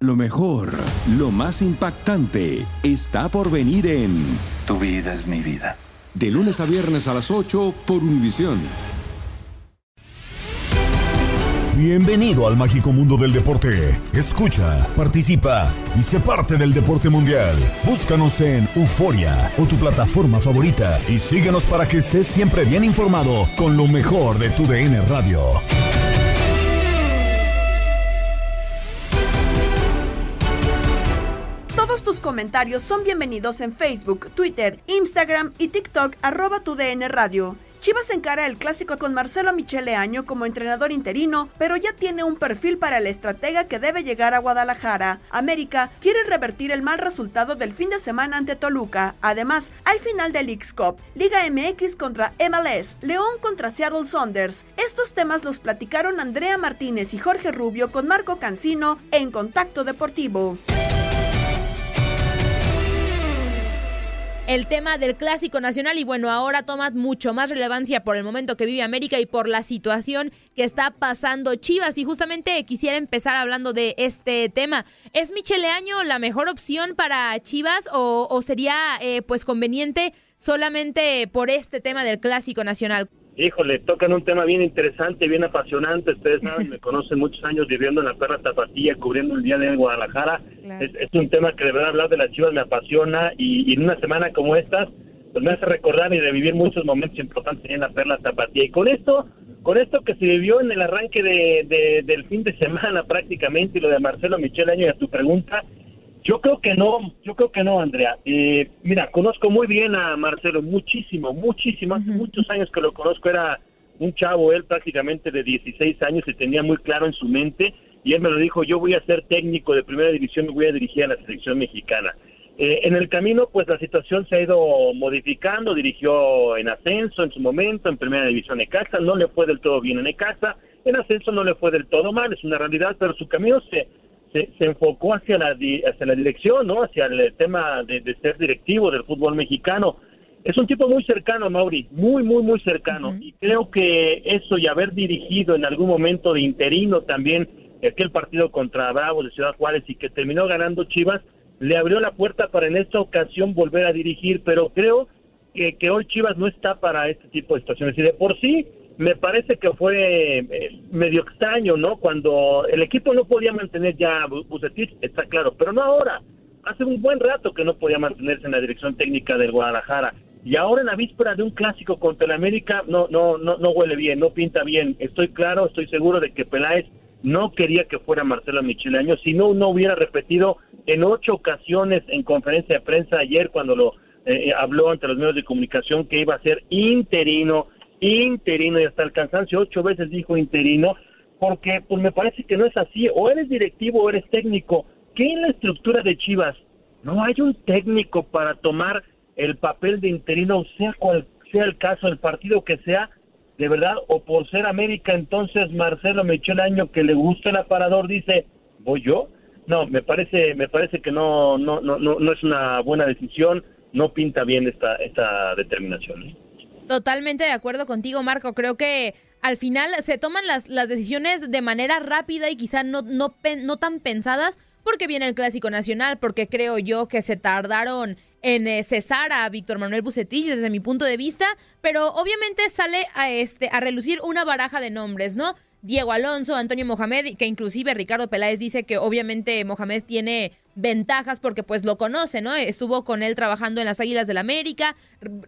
Lo mejor, lo más impactante, está por venir en Tu vida es mi vida. De lunes a viernes a las 8 por Univisión. Bienvenido al mágico mundo del deporte. Escucha, participa y sé parte del deporte mundial. Búscanos en Euforia o tu plataforma favorita y síguenos para que estés siempre bien informado con lo mejor de tu DN Radio. Comentarios son bienvenidos en Facebook, Twitter, Instagram y TikTok arroba tu DN Radio. Chivas encara el clásico con Marcelo Michele Año como entrenador interino, pero ya tiene un perfil para el estratega que debe llegar a Guadalajara. América quiere revertir el mal resultado del fin de semana ante Toluca. Además, hay final del Leagues Cup, Liga MX contra MLS, León contra Seattle Saunders. Estos temas los platicaron Andrea Martínez y Jorge Rubio con Marco Cancino en Contacto Deportivo. El tema del clásico nacional y bueno, ahora toma mucho más relevancia por el momento que vive América y por la situación que está pasando Chivas y justamente quisiera empezar hablando de este tema. ¿Es Michele Año la mejor opción para Chivas o, o sería eh, pues conveniente solamente por este tema del clásico nacional? Híjole, tocan un tema bien interesante, bien apasionante. Ustedes saben, me conocen muchos años viviendo en la Perra Tapatía, cubriendo el día de Guadalajara. Es, es, un tema que de verdad hablar de las chivas me apasiona y, y, en una semana como estas, pues me hace recordar y revivir muchos momentos importantes en la Perla Tapatía. Y con esto, con esto que se vivió en el arranque de, de, del fin de semana prácticamente y lo de Marcelo Michel Año y a tu pregunta, yo creo que no, yo creo que no, Andrea. Eh, mira, conozco muy bien a Marcelo, muchísimo, muchísimo. Hace muchos años que lo conozco, era un chavo, él prácticamente de 16 años y tenía muy claro en su mente y él me lo dijo, yo voy a ser técnico de primera división, me voy a dirigir a la selección mexicana. Eh, en el camino, pues la situación se ha ido modificando, dirigió en ascenso en su momento, en primera división Necaxa, no le fue del todo bien en Necaxa, en ascenso no le fue del todo mal, es una realidad, pero su camino se se, se, enfocó hacia la, hacia la dirección, ¿no? Hacia el tema de, de, ser directivo del fútbol mexicano. Es un tipo muy cercano, Mauri, muy, muy, muy cercano. Uh -huh. Y creo que eso y haber dirigido en algún momento de interino también aquel partido contra Bravo de Ciudad Juárez y que terminó ganando Chivas, le abrió la puerta para en esta ocasión volver a dirigir, pero creo que, que hoy Chivas no está para este tipo de situaciones. Y de por sí, me parece que fue eh, medio extraño, ¿no? Cuando el equipo no podía mantener ya Bucetich, está claro, pero no ahora. Hace un buen rato que no podía mantenerse en la dirección técnica del Guadalajara. Y ahora en la víspera de un clásico contra el América no no no no huele bien, no pinta bien. Estoy claro, estoy seguro de que Peláez no quería que fuera Marcelo Micheleaño, si no no hubiera repetido en ocho ocasiones en conferencia de prensa ayer cuando lo eh, habló ante los medios de comunicación que iba a ser interino interino y hasta el cansancio ocho veces dijo interino porque pues me parece que no es así. O eres directivo o eres técnico. Que en la estructura de Chivas no hay un técnico para tomar el papel de interino sea cual sea el caso el partido que sea de verdad o por ser América entonces Marcelo me echó el año que le gusta el aparador dice voy yo no me parece me parece que no no no no, no es una buena decisión no pinta bien esta esta determinación. Totalmente de acuerdo contigo, Marco. Creo que al final se toman las, decisiones de manera rápida y quizá no tan pensadas porque viene el Clásico Nacional, porque creo yo que se tardaron en eh, cesar a Víctor Manuel Bucetich desde mi punto de vista, pero obviamente sale a, este, a relucir una baraja de nombres, ¿no? Diego Alonso, Antonio Mohamed, que inclusive Ricardo Peláez dice que obviamente Mohamed tiene ventajas porque pues lo conoce, ¿no? Estuvo con él trabajando en las Águilas del la América,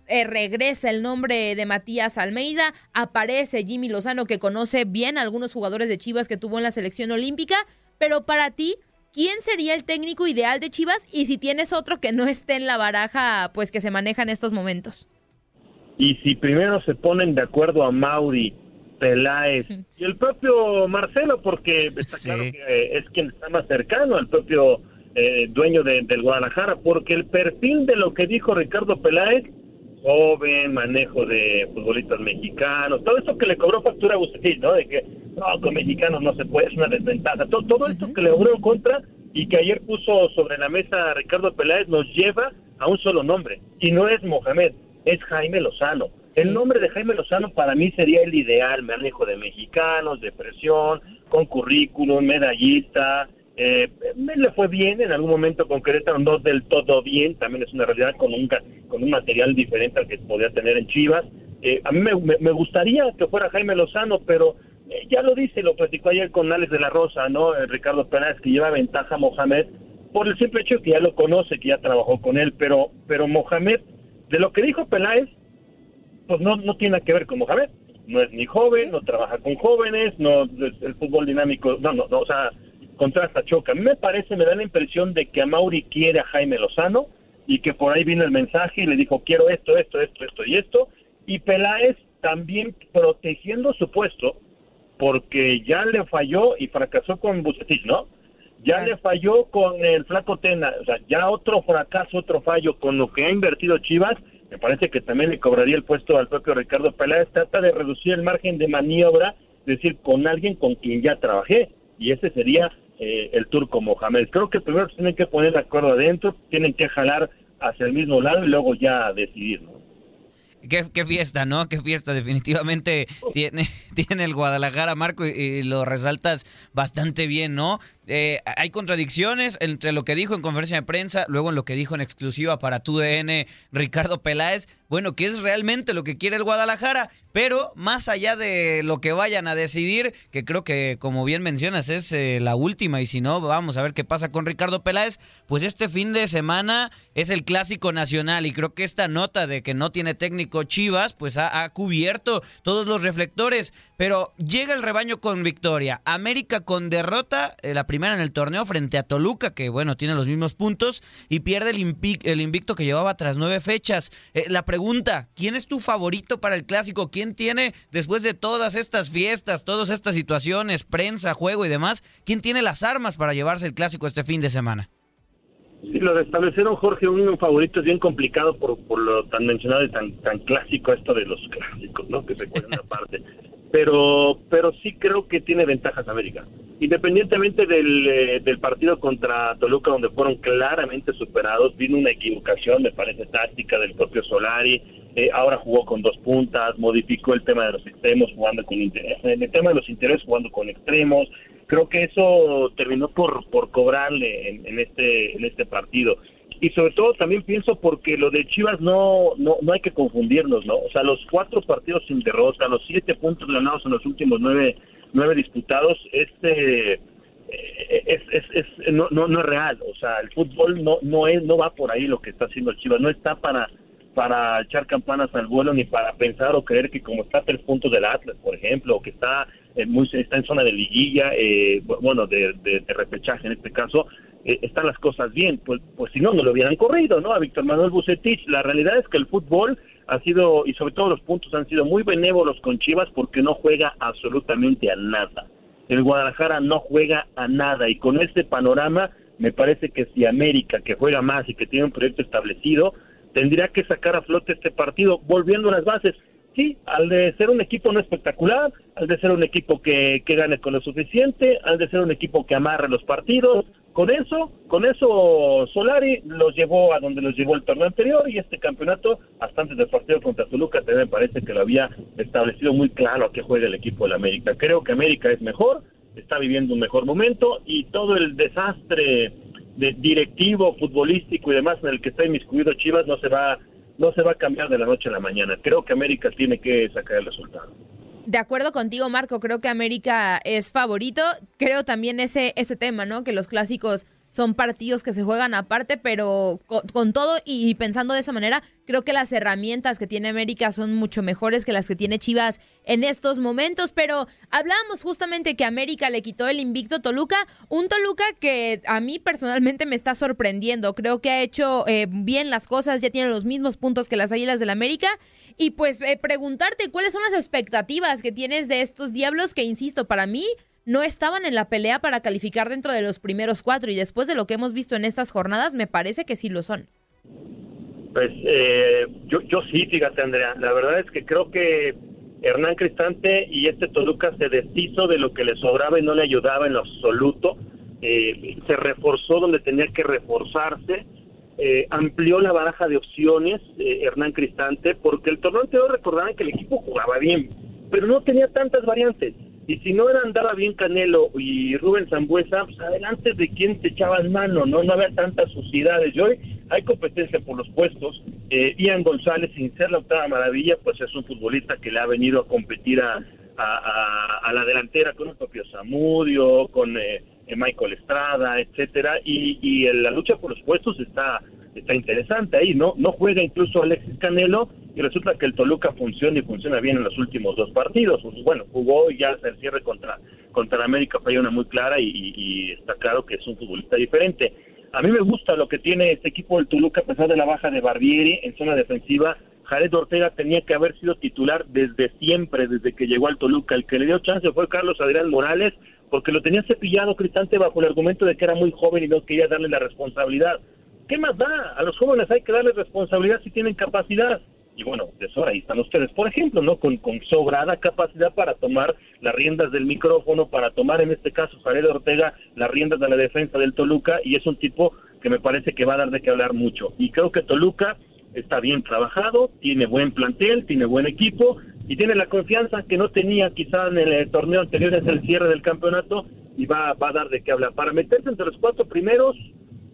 eh, regresa el nombre de Matías Almeida, aparece Jimmy Lozano que conoce bien a algunos jugadores de Chivas que tuvo en la selección olímpica, pero para ti, ¿quién sería el técnico ideal de Chivas? Y si tienes otro que no esté en la baraja, pues que se maneja en estos momentos. Y si primero se ponen de acuerdo a Mauri Peláez. Y el propio Marcelo, porque está claro que es quien está más cercano al propio eh, dueño del Guadalajara, porque el perfil de lo que dijo Ricardo Peláez, joven, manejo de futbolistas mexicanos, todo eso que le cobró factura a Bucetil, ¿no? De que no, con mexicanos no se puede, es una desventaja. Todo, todo esto que le cobró en contra y que ayer puso sobre la mesa Ricardo Peláez nos lleva a un solo nombre, y no es Mohamed, es Jaime Lozano. El nombre de Jaime Lozano para mí sería el ideal, manejo de mexicanos, de presión, con currículum, medallista, eh, le fue bien en algún momento con Querétaro, no del todo bien, también es una realidad con un, con un material diferente al que podía tener en Chivas. Eh, a mí me, gustaría que fuera Jaime Lozano, pero eh, ya lo dice, lo platicó ayer con Alex de la Rosa, ¿no? Eh, Ricardo Pérez, que lleva ventaja a Mohamed por el simple hecho que ya lo conoce, que ya trabajó con él, pero, pero Mohamed, de lo que dijo Peláez, pues no, no tiene que ver con Mohamed. No es ni joven, no trabaja con jóvenes, no el fútbol dinámico, no, no, no, o sea, contrasta, choca. A mí me parece, me da la impresión de que a Mauri quiere a Jaime Lozano y que por ahí vino el mensaje y le dijo, quiero esto, esto, esto, esto y esto. Y Peláez también protegiendo su puesto, porque ya le falló y fracasó con Bucetich, ¿no? Ya le falló con el Flaco Tena, o sea, ya otro fracaso, otro fallo con lo que ha invertido Chivas, me parece que también le cobraría el puesto al propio Ricardo Peláez, trata de reducir el margen de maniobra, es decir, con alguien con quien ya trabajé, y ese sería eh, el turco Mohamed. Creo que primero tienen que poner de acuerdo adentro, tienen que jalar hacia el mismo lado y luego ya decidir, ¿no? Qué, fiesta, ¿no? Qué fiesta, definitivamente tiene, tiene el Guadalajara, Marco, y, lo resaltas bastante bien, ¿no? Eh, hay contradicciones entre lo que dijo en conferencia de prensa, luego en lo que dijo en exclusiva para TUDN Ricardo Peláez, bueno, que es realmente lo que quiere el Guadalajara, pero más allá de lo que vayan a decidir, que creo que como bien mencionas es eh, la última y si no, vamos a ver qué pasa con Ricardo Peláez, pues este fin de semana es el clásico nacional y creo que esta nota de que no tiene técnico Chivas, pues ha, cubierto todos los reflectores, pero llega el rebaño con victoria, América con derrota, eh, la primera en el torneo frente a Toluca, que bueno, tiene los mismos puntos, y pierde el, invicto que llevaba tras nueve fechas. Eh, la pregunta, ¿quién es tu favorito para el clásico? ¿Quién tiene, después de todas estas fiestas, todas estas situaciones, prensa, juego y demás, quién tiene las armas para llevarse el clásico este fin de semana? Sí, lo de establecer un Jorge un favorito es bien complicado por, por lo tan mencionado y tan, tan clásico esto de los clásicos, ¿no? Que se cuentan aparte pero pero sí creo que tiene ventajas América. Independientemente del, eh, del partido contra Toluca, donde fueron claramente superados, vino una equivocación, me parece, táctica del propio Solari. Eh, ahora jugó con dos puntas, modificó el tema de los extremos, jugando con interés. El tema de los intereses, jugando con extremos. Creo que eso terminó por, por cobrarle en, en este, en este partido y sobre todo también pienso porque lo de Chivas no, no, no hay que confundirnos, ¿no? O sea, los cuatro partidos sin derrota, los siete puntos ganados en los últimos nueve, nueve disputados, este es, es, es, no, no, no es real, o sea, el fútbol no, no es, no va por ahí lo que está haciendo Chivas, no está para para echar campanas al vuelo ni para pensar o creer que como está tres puntos del Atlas, por ejemplo, o que está en, muy, está en zona de liguilla, eh, bueno, de, de, repechaje en este caso, eh, están las cosas bien, pues, pues si no, no lo hubieran corrido, ¿no? A Víctor Manuel Bucetich. La realidad es que el fútbol ha sido, y sobre todo los puntos han sido muy benévolos con Chivas porque no juega absolutamente a nada. El Guadalajara no juega a nada y con este panorama me parece que si América, que juega más y que tiene un proyecto establecido, tendría que sacar a flote este partido volviendo a las bases. Sí, al de ser un equipo no espectacular, al de ser un equipo que, que gane con lo suficiente, al de ser un equipo que amarre los partidos, con eso, con eso Solari los llevó a donde los llevó el torneo anterior y este campeonato, hasta antes del partido contra Toluca, también me parece que lo había establecido muy claro a qué juega el equipo de América. Creo que América es mejor, está viviendo un mejor momento y todo el desastre de directivo, futbolístico y demás en el que está inmiscuido Chivas no se va no se va a cambiar de la noche a la mañana. Creo que América tiene que sacar el resultado. De acuerdo contigo, Marco, creo que América es favorito. Creo también ese, ese tema, ¿no? Que los clásicos son partidos que se juegan aparte, pero con, todo y, pensando de esa manera, creo que las herramientas que tiene América son mucho mejores que las que tiene Chivas en estos momentos. Pero hablábamos justamente que América le quitó el invicto Toluca, un Toluca que a mí personalmente me está sorprendiendo. Creo que ha hecho eh, bien las cosas, ya tiene los mismos puntos que las Águilas del América. Y pues eh, preguntarte cuáles son las expectativas que tienes de estos Diablos que, insisto, para mí no estaban en la pelea para calificar dentro de los primeros cuatro y después de lo que hemos visto en estas jornadas me parece que sí lo son. Pues eh, yo, sí, fíjate Andrea, la verdad es que creo que Hernán Cristante y este Toluca se deshizo de lo que le sobraba y no le ayudaba en lo absoluto, eh, se reforzó donde tenía que reforzarse, eh, amplió la baraja de opciones Hernán Cristante, porque el torneo anterior recordaban que el equipo jugaba bien, pero no tenía tantas variantes. Y si no era andaba bien Canelo y Rubén Zambuesa, pues adelante de quién se echaban mano, ¿no? No había tantas suciedades. Y hoy hay competencia por los puestos. Eh, Ian González, sin ser la octava maravilla, pues es un futbolista que le ha venido a competir a, a, la delantera con el propio Zamudio, con eh, Michael Estrada, etcétera. Y, y la lucha por los puestos está está interesante ahí, ¿no? No juega incluso Alexis Canelo y resulta que el Toluca funciona y funciona bien en los últimos dos partidos. Pues, bueno, jugó y ya el cierre contra, contra América fue una muy clara y, está claro que es un futbolista diferente. A mí me gusta lo que tiene este equipo del Toluca a pesar de la baja de Barbieri en zona defensiva. Jared Ortega tenía que haber sido titular desde siempre, desde que llegó al Toluca. El que le dio chance fue Carlos Adrián Morales, porque lo tenía cepillado Cristante bajo el argumento de que era muy joven y no quería darle la responsabilidad. ¿Qué más da? A los jóvenes hay que darles responsabilidad si tienen capacidad. Y bueno, de eso ahí están ustedes, por ejemplo, ¿no? Con, con sobrada capacidad para tomar las riendas del micrófono, para tomar en este caso Jared Ortega las riendas de la defensa del Toluca, y es un tipo que me parece que va a dar de qué hablar mucho. Y creo que Toluca está bien trabajado, tiene buen plantel, tiene buen equipo y tiene la confianza que no tenía quizá en el torneo anterior, es el cierre del campeonato y va, va a dar de qué hablar. Para meterse entre los cuatro primeros,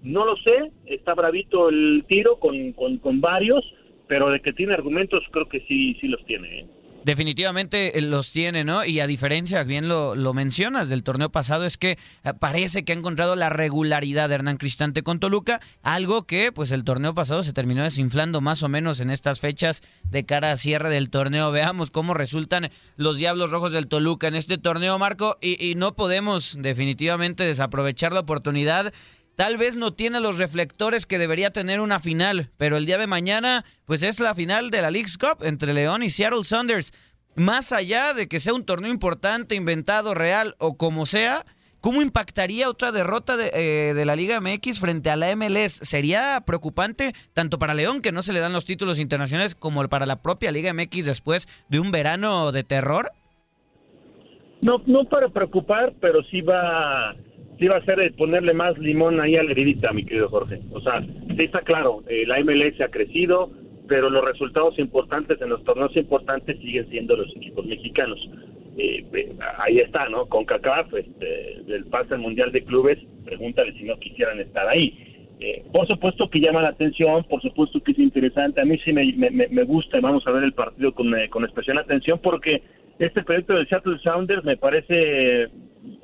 no lo sé, está bravito el tiro con, con, varios, pero de que tiene argumentos creo que sí, sí los tiene. ¿eh? Definitivamente eh, los tiene, ¿no? Y a diferencia, bien lo, lo, mencionas, del torneo pasado, es que eh, parece que ha encontrado la regularidad de Hernán Cristante con Toluca, algo que pues el torneo pasado se terminó desinflando más o menos en estas fechas de cara a cierre del torneo. Veamos cómo resultan los Diablos Rojos del Toluca en este torneo, Marco, y, y no podemos definitivamente desaprovechar la oportunidad Tal vez no tiene los reflectores que debería tener una final, pero el día de mañana, pues es la final de la League's Cup entre León y Seattle Saunders. Más allá de que sea un torneo importante, inventado, real o como sea, ¿cómo impactaría otra derrota de, eh, de la Liga MX frente a la MLS? ¿Sería preocupante tanto para León, que no se le dan los títulos internacionales, como para la propia Liga MX después de un verano de terror? No, no para preocupar, pero sí va sí va a ser ponerle más limón ahí a la heridita, mi querido Jorge. O sea, sí está claro, eh, la MLS ha crecido, pero los resultados importantes en los torneos importantes siguen siendo los equipos mexicanos. Eh, ahí está, ¿no? Con CACAF, este, del pase al Mundial de Clubes, pregúntale si no quisieran estar ahí. Eh, por supuesto que llama la atención, por supuesto que es interesante. A mí sí me, me, me gusta, vamos a ver el partido con, con especial atención, porque este proyecto de Shuttle Sounders me parece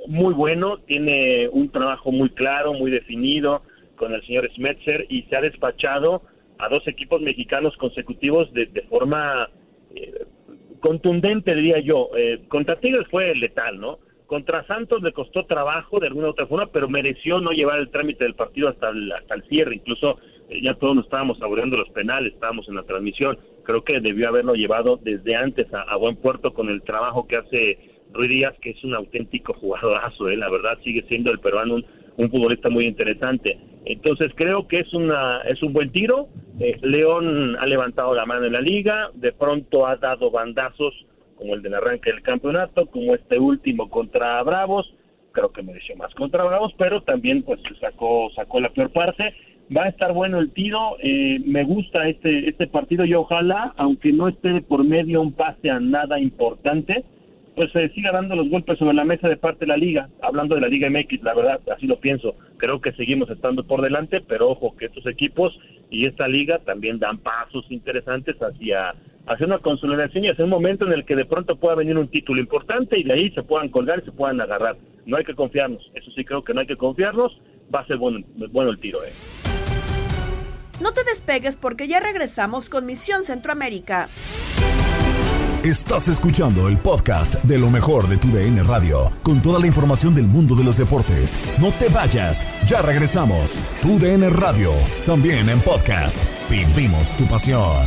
muy bueno, tiene un trabajo muy claro, muy definido con el señor Smetzer y se ha despachado a dos equipos mexicanos consecutivos de, forma eh, contundente, diría yo. Eh, contra Tigres fue letal, ¿no? Contra Santos le costó trabajo de alguna u otra forma, pero mereció no llevar el trámite del partido hasta el, hasta el cierre. Incluso eh, ya todos nos estábamos saboreando los penales, estábamos en la transmisión. Creo que debió haberlo llevado desde antes a, buen puerto con el trabajo que hace Ruiz Díaz, que es un auténtico jugadorazo, ¿eh? la verdad sigue siendo el peruano un, futbolista muy interesante. Entonces creo que es una es un buen tiro. Eh, León ha levantado la mano en la liga, de pronto ha dado bandazos como el del arranque del campeonato, como este último contra Bravos. Creo que mereció más contra Bravos, pero también pues sacó sacó la peor parte va a estar bueno el tiro, eh, me gusta este, este partido y ojalá, aunque no esté por medio un pase a nada importante, pues se siga dando los golpes sobre la mesa de parte de la liga, hablando de la Liga MX, la verdad, así lo pienso, creo que seguimos estando por delante, pero ojo que estos equipos y esta liga también dan pasos interesantes hacia, hacia una consolidación y hacia un momento en el que de pronto pueda venir un título importante y de ahí se puedan colgar y se puedan agarrar. No hay que confiarnos, eso sí creo que no hay que confiarnos, va a ser bueno, bueno el tiro. Eh. No te despegues porque ya regresamos con Misión Centroamérica. Estás escuchando el podcast de lo mejor de tu DN Radio, con toda la información del mundo de los deportes. No te vayas, ya regresamos. Tu DN Radio, también en podcast. Vivimos tu pasión.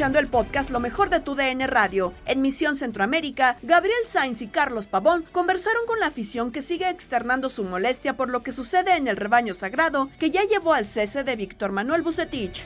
Escuchando el podcast Lo mejor de tu DN Radio. En Misión Centroamérica, Gabriel Sainz y Carlos Pavón conversaron con la afición que sigue externando su molestia por lo que sucede en el rebaño sagrado que ya llevó al cese de Víctor Manuel Bucetich.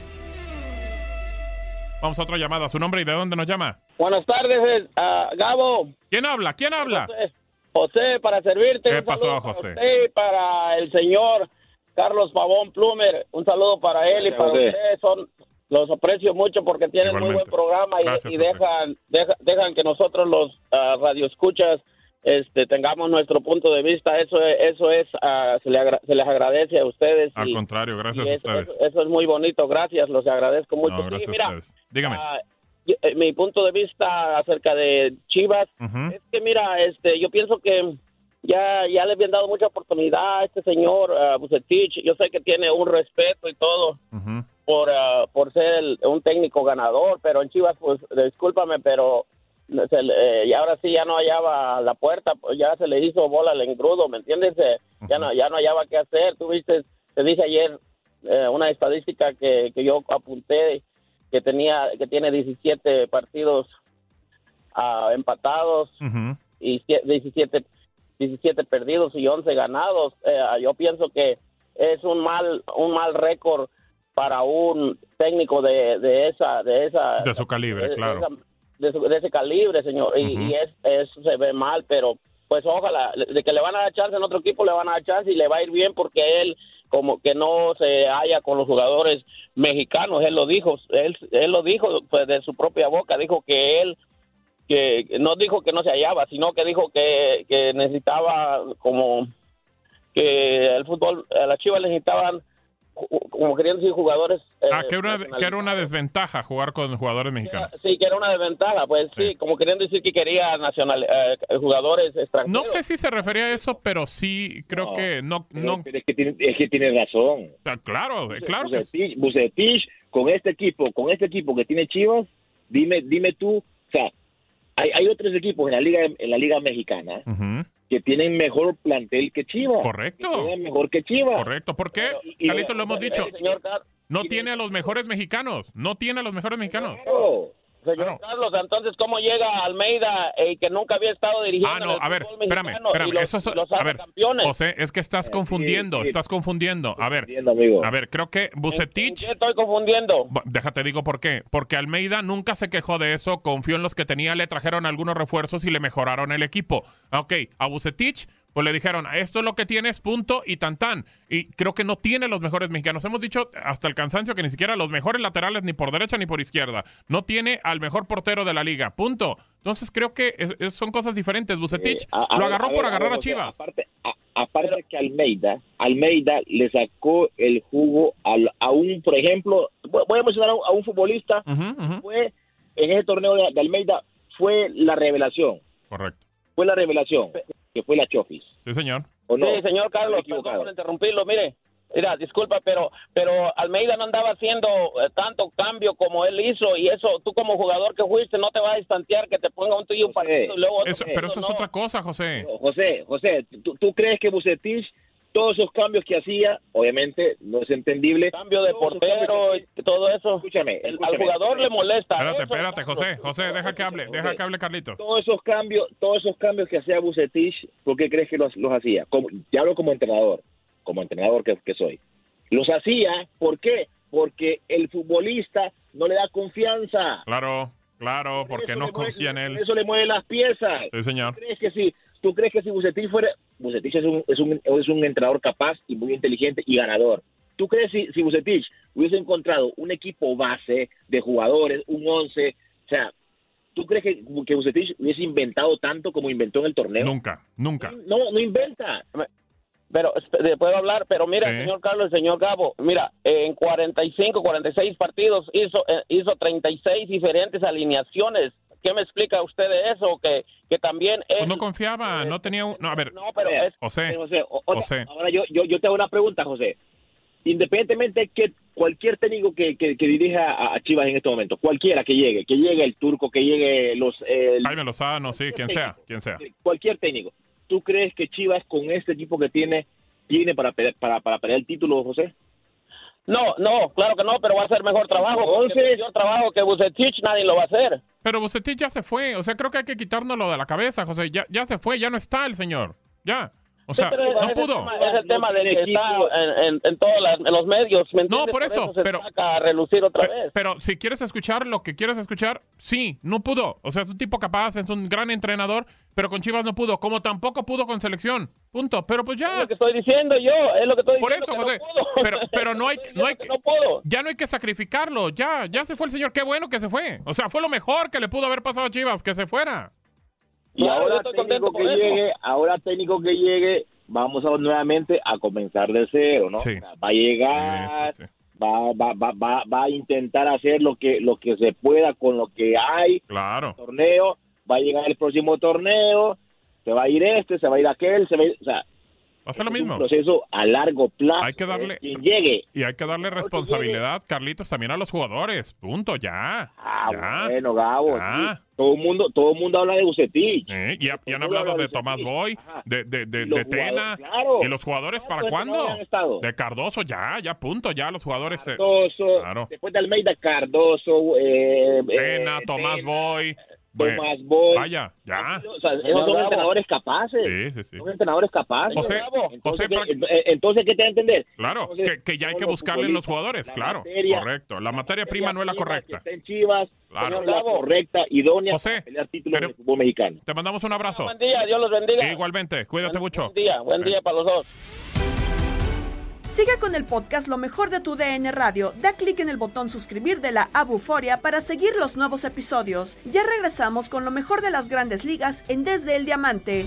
Vamos a otra llamada. ¿Su nombre y de dónde nos llama? Buenas tardes, uh, Gabo. ¿Quién habla? ¿Quién habla? José, José para servirte. ¿Qué pasó, para José? usted y para el señor Carlos Pavón Plumer. Un saludo para él y para José. usted. Son, los aprecio mucho porque tienen muy buen programa y, Gracias, y José. dejan, deja- dejan que nosotros los uh, radioescuchas este, tengamos nuestro punto de vista. Eso es, eso es ah, se, le agra- se les agradece a ustedes. Al y- contrario, gracias y a ustedes. eso- eso es muy bonito. Gracias, los agradezco mucho. No, Sí, mira, a ustedes. Dígame. Ah, eh, mi punto de vista acerca de Chivas es que mira, este, yo pienso que ya ya le habían dado mucha oportunidad a este señor uh, Bucetich. Yo sé que tiene un respeto y todo Ujú. Por ah, por ser el- un técnico ganador, pero en Chivas, pues, discúlpame, pero se le- eh, y ahora sí ya no hallaba la puerta, pues, ya se le hizo bola al engrudo, ¿me entiendes? Eh, Ya no ya no hallaba qué hacer. Tú viste, te dije ayer eh, una estadística que, que yo apunté que tenía que tiene 17 partidos ah, empatados y sie- 17, 17 perdidos y 11 ganados. Eh, yo pienso que es un mal un mal récord para un técnico de, de esa de esa De su calibre, de- claro. de, esa- de su- de ese calibre, señor. Y, es, eso se ve mal, pero pues ojalá, de que le van a dar chance en otro equipo, le van a dar chance y le va a ir bien porque él como que no se halla con los jugadores mexicanos, él lo dijo, él, él lo dijo pues, de su propia boca, dijo que él que no dijo que no se hallaba, sino que dijo que, que necesitaba como que el fútbol, a las Chivas necesitaban como querían decir jugadores eh, Ah, que era, que era una desventaja jugar con jugadores mexicanos. Sí, que era una desventaja, pues sí, como querían decir que quería nacional, eh, jugadores extranjeros. No sé si se refería a eso, pero sí creo que no... no Pero es que tiene, es que tiene razón. Ah, claro, eh, claro que sí. Bucetich, Bucetich, con este equipo, con este equipo que tiene Chivas, dime, dime tú, o sea, hay, hay otros equipos en la liga en la liga mexicana Ujú. Que tienen mejor plantel que Chivas. Correcto. Que tienen mejor que Chivas. Correcto. ¿Por qué? y- Carlito, lo hemos dicho. señor, Car- No tiene a los mejores mexicanos. No tiene a los mejores mexicanos. Claro. Señor Carlos, entonces, ¿cómo llega Almeida, eh, que nunca había estado dirigiendo Ah, en no, el a ver, espérame, espérame. los, Eso es, los a ver, campeones? José, es que estás confundiendo, sí. estás confundiendo. A ver, amigo. a ver, creo que ¿En Bucetich... qué estoy confundiendo? Déjate digo por qué. Porque Almeida nunca se quejó de eso, confió en los que tenía, le trajeron algunos refuerzos y le mejoraron el equipo. Ok, a Bucetich, pues le dijeron, esto es lo que tienes, punto y tan tan. Y creo que no tiene los mejores mexicanos. Hemos dicho hasta el cansancio que ni siquiera los mejores laterales ni por derecha ni por izquierda. No tiene al mejor portero de la liga, punto. Entonces creo que es- es- son cosas diferentes. Bucetich Eh, a- a lo agarró ver, por a agarrar a Chivas. Aparte, a- aparte que Almeida, Almeida le sacó el jugo al- a un, por ejemplo, voy a mencionar a un, a un futbolista, fue en ese torneo de, de Almeida, fue la revelación, Correcto. fue la revelación, que fue la Chofis. Sí, señor. ¿O no? Sí, señor Carlos, perdón por interrumpirlo, mire. Mira, disculpa, pero pero Almeida no andaba haciendo eh, tanto cambio como él hizo y eso, tú como jugador que fuiste, no te vas a distantear que te ponga un tuyo un partido y luego otro Eso- pero eso es no. otra cosa, José. José, José, ¿tú, tú crees que Bucetich, todos esos cambios que hacía, obviamente no es entendible. Cambio de portero y todo eso. Escúchame, El- al jugador le molesta. Espérate, Eso, espérate. José. José, deja que hable, deja que hable Carlitos. Todos esos cambios, todos esos cambios que hacía Bucetich, ¿por qué crees que los, los hacía? Como, te hablo como entrenador, como entrenador que, que soy. Los hacía, ¿por qué? Porque el futbolista no le da confianza. Claro, claro, porque no confía en él. Eso le mueve las piezas. Sí, señor. ¿Tú crees que si, tú crees que si Bucetich fuera... Bucetich es un, es, un, es un entrenador capaz y muy inteligente y ganador. ¿Tú crees si, si Bucetich hubiese encontrado un equipo base de jugadores, un 11, o sea, ¿tú crees que, que Bucetich hubiese inventado tanto como inventó en el torneo? Nunca, nunca. No, no inventa. Pero esp- puedo hablar, pero mira, Sí. señor Carlos, el señor Gabo, mira, en 45, 46 partidos hizo eh, hizo 36 diferentes alineaciones. ¿Qué me explica usted de eso? Que, que también él, Pues no confiaba, no tenía un... No, a ver, no, pero es, José, José, o- otra- José. ahora yo, yo, yo te hago una pregunta, José. Independientemente que cualquier técnico que, que, que dirija a, Chivas en este momento, cualquiera que llegue, que llegue el turco, que llegue los... el- Jaime Lozano, sí, quien sea, quien sea. cualquier técnico, ¿tú crees que Chivas con este equipo que tiene, tiene para, para, para pelear el título, José? No, no, claro que no, pero va a hacer mejor trabajo. Porque yo trabajo que Bucetich nadie lo va a hacer. Pero Bucetich ya se fue, o sea, creo que hay que quitárnoslo de la cabeza, José. Ya, ya se fue, ya no está el señor. Ya. O sea, Sí, pero no ese pudo. tema- es el tema de que está en, en, en todos los medios. ¿me No, por eso, se pero- saca a relucir otra vez. Pero si quieres escuchar lo que quieres escuchar, sí, no pudo. O sea, es un tipo capaz, es un gran entrenador, pero con Chivas no pudo, como tampoco pudo con selección. Punto. Pero pues Es ya. lo que estoy diciendo yo, es lo que estoy Por diciendo. eso, que José. no pudo. Pero, pero no hay, no hay que no ya no hay que sacrificarlo. Ya, ya se fue el señor. Qué bueno que se fue. O sea, fue lo mejor que le pudo haber pasado a Chivas, que se fuera. Y Claro, ahora técnico que eso. llegue, ahora técnico que llegue, vamos a nuevamente a comenzar de cero, ¿no? Sí. O sea, va a llegar, Sí, sí, sí. Va, va, va, va, va a intentar hacer lo que lo que se pueda con lo que hay, Claro. torneo, va a llegar el próximo torneo, se va a ir este, se va a ir aquel, se va a ir, o sea, Va a ser lo es un mismo. proceso a largo plazo. Hay que darle-. Quien llegue. Y hay que darle responsabilidad, Carlitos, también a los jugadores. Punto, ya. Ah, ya. bueno, Gabo. Ya. sí. Todo el mundo, todo mundo habla de Bucetich. Eh, y, ha- y han hablado habla de Tomás. Boy, Ajá. de, de, de, de Tena. claro. ¿Y los jugadores para ¿Cuántos cuándo? De Cardoso, ya, ya, punto, ya los jugadores. eh, Cardoso, Claro. después de Almeida, Cardoso, eh, Tena, eh, Tomás Boy. Bueno, Tomás Boy. Vaya, ya. O sea, esos son entrenadores capaces. Sí, sí, sí. Son entrenadores capaces. José, Entonces, José, ¿qué- eh, entonces, ¿qué te da a entender? Claro, Entonces, que, que ya hay que buscarle en los jugadores, la claro. materia- correcto. La materia prima no es la correcta. está en Chivas, Claro. la correcta, idónea José, para pelear títulos pero- del fútbol mexicano. Te mandamos un abrazo. Buen día, Dios los bendiga. Igualmente, cuídate mucho. Buen día, buen día para los dos. Sigue con el podcast Lo mejor de tu DN Radio. Da clic en el botón suscribir de la Abuforia para seguir los nuevos episodios. Ya regresamos con lo mejor de las grandes ligas en Desde el Diamante.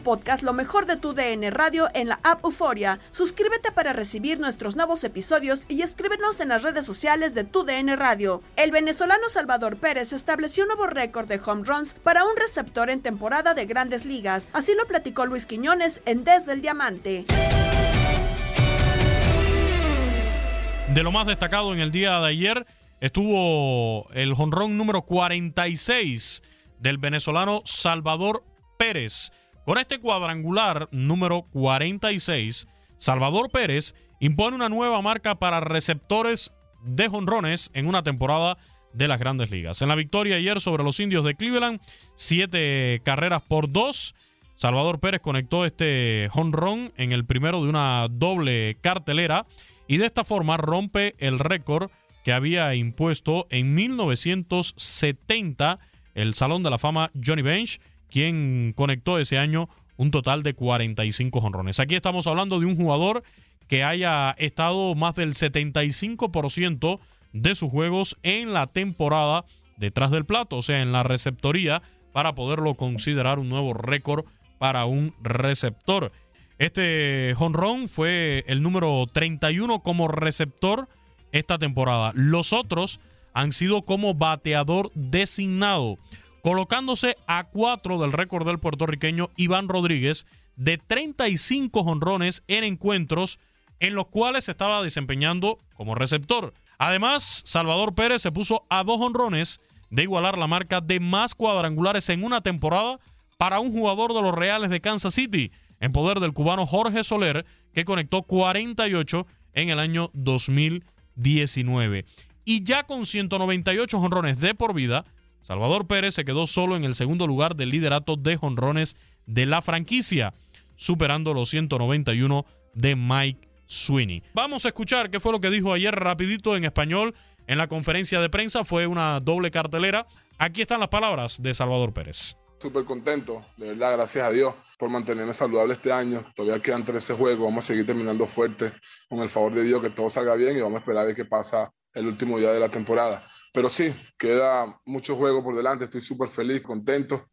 Podcast Lo mejor de tu DN Radio en la app Euforia. Suscríbete para recibir nuestros nuevos episodios y escríbenos en las redes sociales de tu DN Radio. El venezolano Salvador Pérez estableció un nuevo récord de home runs para un receptor en temporada de grandes ligas. Así lo platicó Luis Quiñones en Desde el Diamante. De lo más destacado en el día de ayer estuvo el jonrón número 46 del venezolano Salvador Pérez. Con este cuadrangular número 46, Salvador Pérez impone una nueva marca para receptores de jonrones en una temporada de las grandes ligas. En la victoria ayer sobre los indios de Cleveland, siete carreras por dos. Salvador Pérez conectó este jonrón en el primero de una doble cartelera y de esta forma rompe el récord que había impuesto en 1970 el Salón de la Fama Johnny Bench quien conectó ese año un total de 45 jonrones. Aquí estamos hablando de un jugador que haya estado más del 75% de sus juegos en la temporada detrás del plato, o sea, en la receptoría, para poderlo considerar un nuevo récord para un receptor. Este jonrón fue el número 31 como receptor esta temporada. Los otros han sido como bateador designado colocándose a cuatro del récord del puertorriqueño Iván Rodríguez de 35 jonrones en encuentros en los cuales estaba desempeñando como receptor. Además, Salvador Pérez se puso a dos honrones de igualar la marca de más cuadrangulares en una temporada para un jugador de los Reales de Kansas City, en poder del cubano Jorge Soler, que conectó 48 en el año 2019. Y ya con 198 honrones de por vida, Salvador Pérez se quedó solo en el segundo lugar del liderato de jonrones de la franquicia, superando los 191 de Mike Sweeney. Vamos a escuchar qué fue lo que dijo ayer rapidito en español en la conferencia de prensa. Fue una doble cartelera. Aquí están las palabras de Salvador Pérez. Súper contento, de verdad, gracias a Dios por mantenerme saludable este año. Todavía quedan 13 juegos, vamos a seguir terminando fuerte con el favor de Dios, que todo salga bien y vamos a esperar a ver qué pasa el último día de la temporada. Pero sí, queda mucho juego por delante, estoy súper feliz, contento.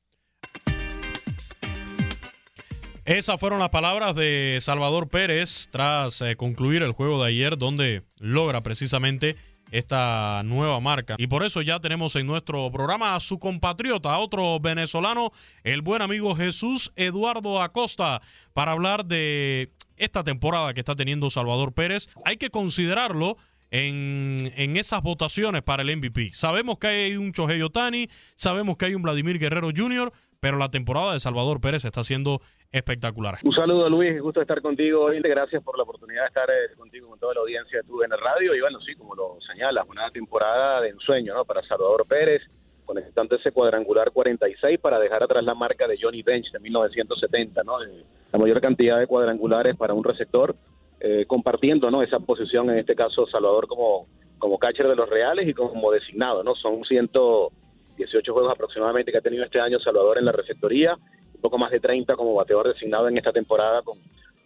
Esas fueron las palabras de Salvador Pérez tras eh, concluir el juego de ayer donde logra precisamente esta nueva marca. Y por eso ya tenemos en nuestro programa a su compatriota, otro venezolano, el buen amigo Jesús Eduardo Acosta, para hablar de esta temporada que está teniendo Salvador Pérez. Hay que considerarlo en, esas votaciones para el MVP. Sabemos que hay un Chohei Otani, sabemos que hay un Vladimir Guerrero Jr., pero la temporada de Salvador Pérez está siendo espectacular. Un saludo Luis, gusto estar contigo hoy, gracias por la oportunidad de estar eh, contigo con toda la audiencia de tu en el radio y bueno, sí, como lo señalas, una temporada de ensueño ¿no? para Salvador Pérez, conectando ese cuadrangular 46 para dejar atrás la marca de Johnny Bench de 1970, ¿no? la mayor cantidad de cuadrangulares para un receptor eh, compartiendo ¿no? esa posición, en este caso Salvador como, como catcher de los Reales y como designado. ¿no? Son 118 juegos aproximadamente que ha tenido este año Salvador en la receptoría, un poco más de 30 como bateador designado en esta temporada con,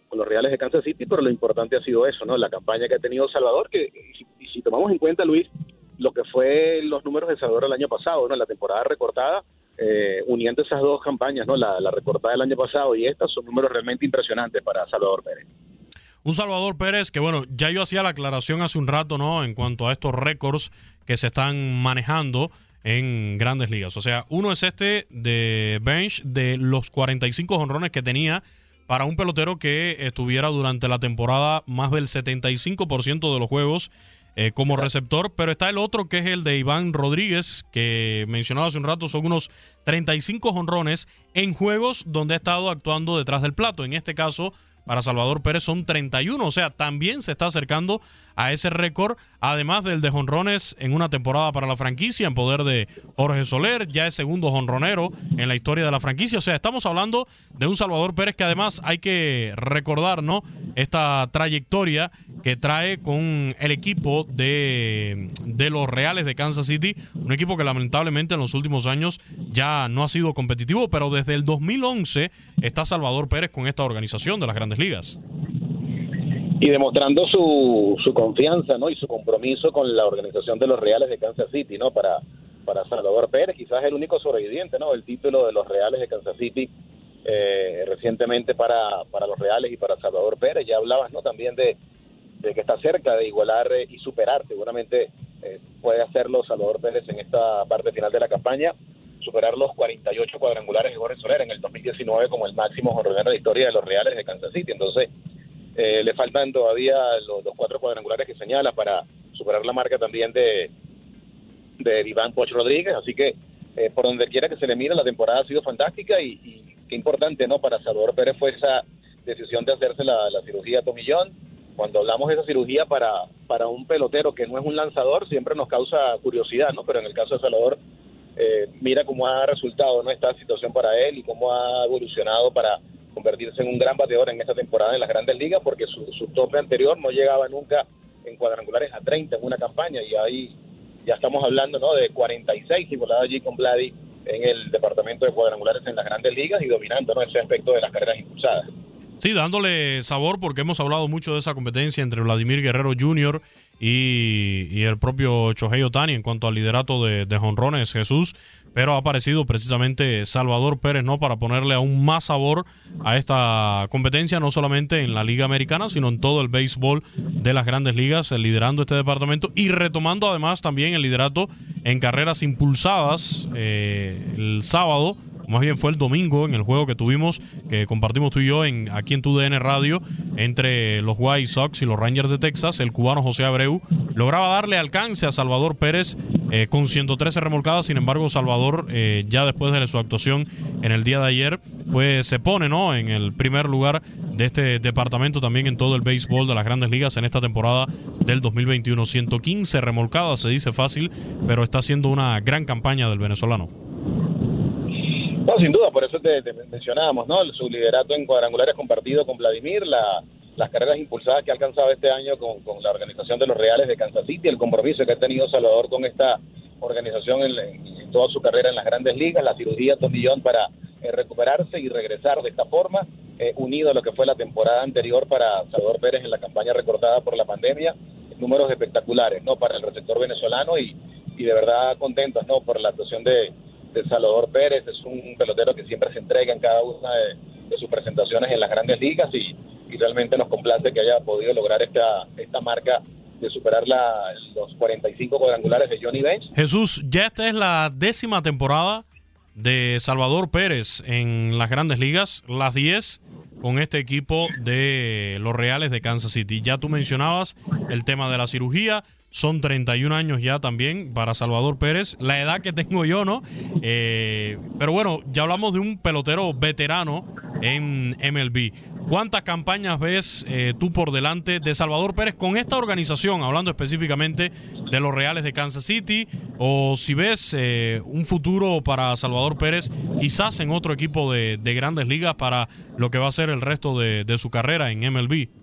con los Reales de Kansas City, pero lo importante ha sido eso, ¿no? la campaña que ha tenido Salvador, que y si, tomamos en cuenta, Luis, lo que fue los números de Salvador el año pasado, ¿no? la temporada recortada, eh, uniendo esas dos campañas, ¿no? La, la, recortada del año pasado y esta, son números realmente impresionantes para Salvador Pérez. Un Salvador Pérez que, bueno, ya yo hacía la aclaración hace un rato, ¿no? En cuanto a estos récords que se están manejando en grandes ligas. O sea, uno es este de Bench de los 45 honrones que tenía para un pelotero que estuviera durante la temporada más del 75% de los juegos eh, como receptor, pero está el otro que es el de Iván Rodríguez, que mencionaba hace un rato, son unos 35 honrones en juegos donde ha estado actuando detrás del plato. En este caso, para Salvador Pérez son 31, o sea, también se está acercando a ese récord, además del de jonrones en una temporada para la franquicia en poder de Jorge Soler, ya es segundo jonronero en la historia de la franquicia, o sea, estamos hablando de un Salvador Pérez que además hay que recordar, ¿no? Esta trayectoria que trae con el equipo de, de los Reales de Kansas City, un equipo que lamentablemente en los últimos años ya no ha sido competitivo, pero desde el 2011 está Salvador Pérez con esta organización de las grandes ligas y demostrando su, su confianza ¿no? y su compromiso con la organización de los Reales de Kansas City no para, para Salvador Pérez, quizás el único sobreviviente ¿no? el título de los Reales de Kansas City eh, recientemente para, para los Reales y para Salvador Pérez. Ya hablabas ¿no? también de, de que está cerca de igualar eh, y superar. Seguramente eh, puede hacerlo Salvador Pérez en esta parte final de la campaña, superar los 48 cuadrangulares de Jorge Soler en el 2019 como el máximo jornalero de la historia de los Reales de Kansas City. Entonces, eh, le faltan todavía los, los, cuatro cuadrangulares que señala para superar la marca también de, de Iván Poch Rodríguez. Así que, por donde quiera que se le mire, la temporada ha sido fantástica y, y qué importante, ¿no? Para Salvador Pérez fue esa decisión de hacerse la, la cirugía tomillón cuando hablamos de esa cirugía para, para un pelotero que no es un lanzador, siempre nos causa curiosidad, ¿no? Pero en el caso de Salvador, eh, mira cómo ha resultado ¿no? esta situación para él y cómo ha evolucionado para convertirse en un gran bateador en esta temporada en las grandes ligas, porque su, su tope anterior no llegaba nunca en cuadrangulares a 30 en una campaña y ahí ya estamos hablando ¿no? de 46 y volado allí con Vladi en el departamento de cuadrangulares en las grandes ligas y dominando ¿no? ese aspecto de las carreras impulsadas. Sí, dándole sabor porque hemos hablado mucho de esa competencia entre Vladimir Guerrero Jr. y, el propio Chohei Otani en cuanto al liderato de, jonrones, Jesús. Pero ha aparecido precisamente Salvador Pérez, ¿no? Para ponerle aún más sabor a esta competencia, no solamente en la Liga Americana, sino en todo el béisbol de las grandes ligas, liderando este departamento y retomando además también el liderato en carreras impulsadas eh, el sábado más bien fue el domingo en el juego que tuvimos, que compartimos tú y yo en, aquí en TUDN Radio, entre los White Sox y los Rangers de Texas, el cubano José Abreu lograba darle alcance a Salvador Pérez eh, con 113 remolcadas, sin embargo Salvador eh, ya después de su actuación en el día de ayer, pues se pone ¿no? en el primer lugar de este departamento también en todo el béisbol de las grandes ligas en esta temporada del 2021. 115 remolcadas, se dice fácil, pero está haciendo una gran campaña del venezolano. No, sin duda, por eso te, mencionábamos, ¿no? Su liderato en cuadrangulares compartido con Vladimir, la, las carreras impulsadas que ha alcanzado este año con, con, la organización de los Reales de Kansas City, el compromiso que ha tenido Salvador con esta organización en, en toda su carrera en las grandes ligas, la cirugía Tomillón para eh, recuperarse y regresar de esta forma, eh, unido a lo que fue la temporada anterior para Salvador Pérez en la campaña recortada por la pandemia, números espectaculares, ¿no? Para el receptor venezolano y, y de verdad contentos, ¿no? Por la actuación de Salvador Pérez, es un pelotero que siempre se entrega en cada una de, sus presentaciones en las grandes ligas y, y, realmente nos complace que haya podido lograr esta, esta marca de superar la, los 45 cuadrangulares de Johnny Bench. Jesús, ya esta es la décima temporada de Salvador Pérez en las grandes ligas, las 10 con este equipo de los Reales de Kansas City. Ya tú mencionabas el tema de la cirugía, son 31 años ya también para Salvador Pérez, la edad que tengo yo, ¿no? Eh, pero bueno, ya hablamos de un pelotero veterano en MLB. ¿Cuántas campañas ves eh, tú por delante de Salvador Pérez con esta organización, hablando específicamente de los Reales de Kansas City? O si ves eh, un futuro para Salvador Pérez, quizás en otro equipo de, de, grandes ligas para lo que va a ser el resto de su carrera en MLB.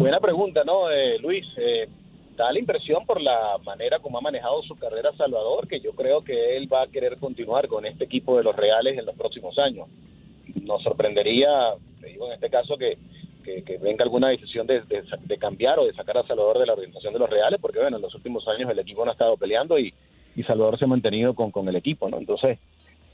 Buena pregunta, ¿no, eh, Luis? Eh, da la impresión por la manera como ha manejado su carrera Salvador, que yo creo que él va a querer continuar con este equipo de los Reales en los próximos años. Nos sorprendería, digo en este caso, que, que, venga alguna decisión de, de, de, cambiar o de sacar a Salvador de la organización de los Reales, porque bueno, en los últimos años el equipo no ha estado peleando y, y Salvador se ha mantenido con, con el equipo, ¿no? Entonces,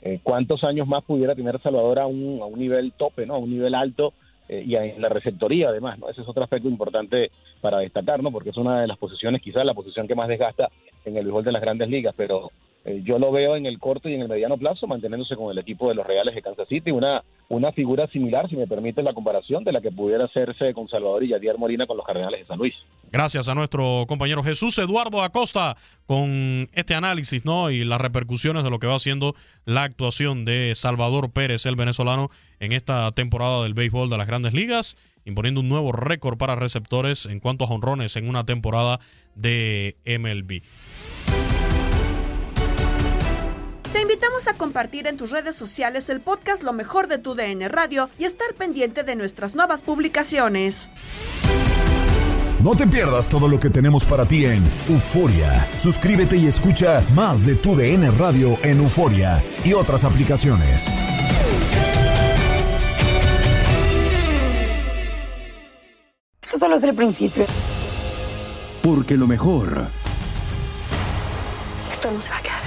eh, ¿cuántos años más pudiera tener Salvador a un, a un nivel tope, ¿no? A un nivel alto eh, y en la receptoría además, ¿no? Ese es otro aspecto importante para destacar, ¿no? Porque es una de las posiciones, quizás la posición que más desgasta en el béisbol de las grandes ligas, pero eh, yo lo veo en el corto y en el mediano plazo manteniéndose con el equipo de los Reales de Kansas City, una, una figura similar, si me permite la comparación, de la que pudiera hacerse con Salvador y Yadier Molina con los Cardenales de San Luis. Gracias a nuestro compañero Jesús Eduardo Acosta con este análisis, ¿no? Y las repercusiones de lo que va haciendo la actuación de Salvador Pérez, el venezolano, en esta temporada del béisbol de las grandes ligas, imponiendo un nuevo récord para receptores en cuanto a honrones en una temporada de MLB. Invitamos a compartir en tus redes sociales el podcast Lo mejor de tu DN Radio y estar pendiente de nuestras nuevas publicaciones. No te pierdas todo lo que tenemos para ti en Euforia. Suscríbete y escucha más de tu DN Radio en Euforia y otras aplicaciones. Esto solo es el principio. Porque lo mejor. Esto no se va a quedar.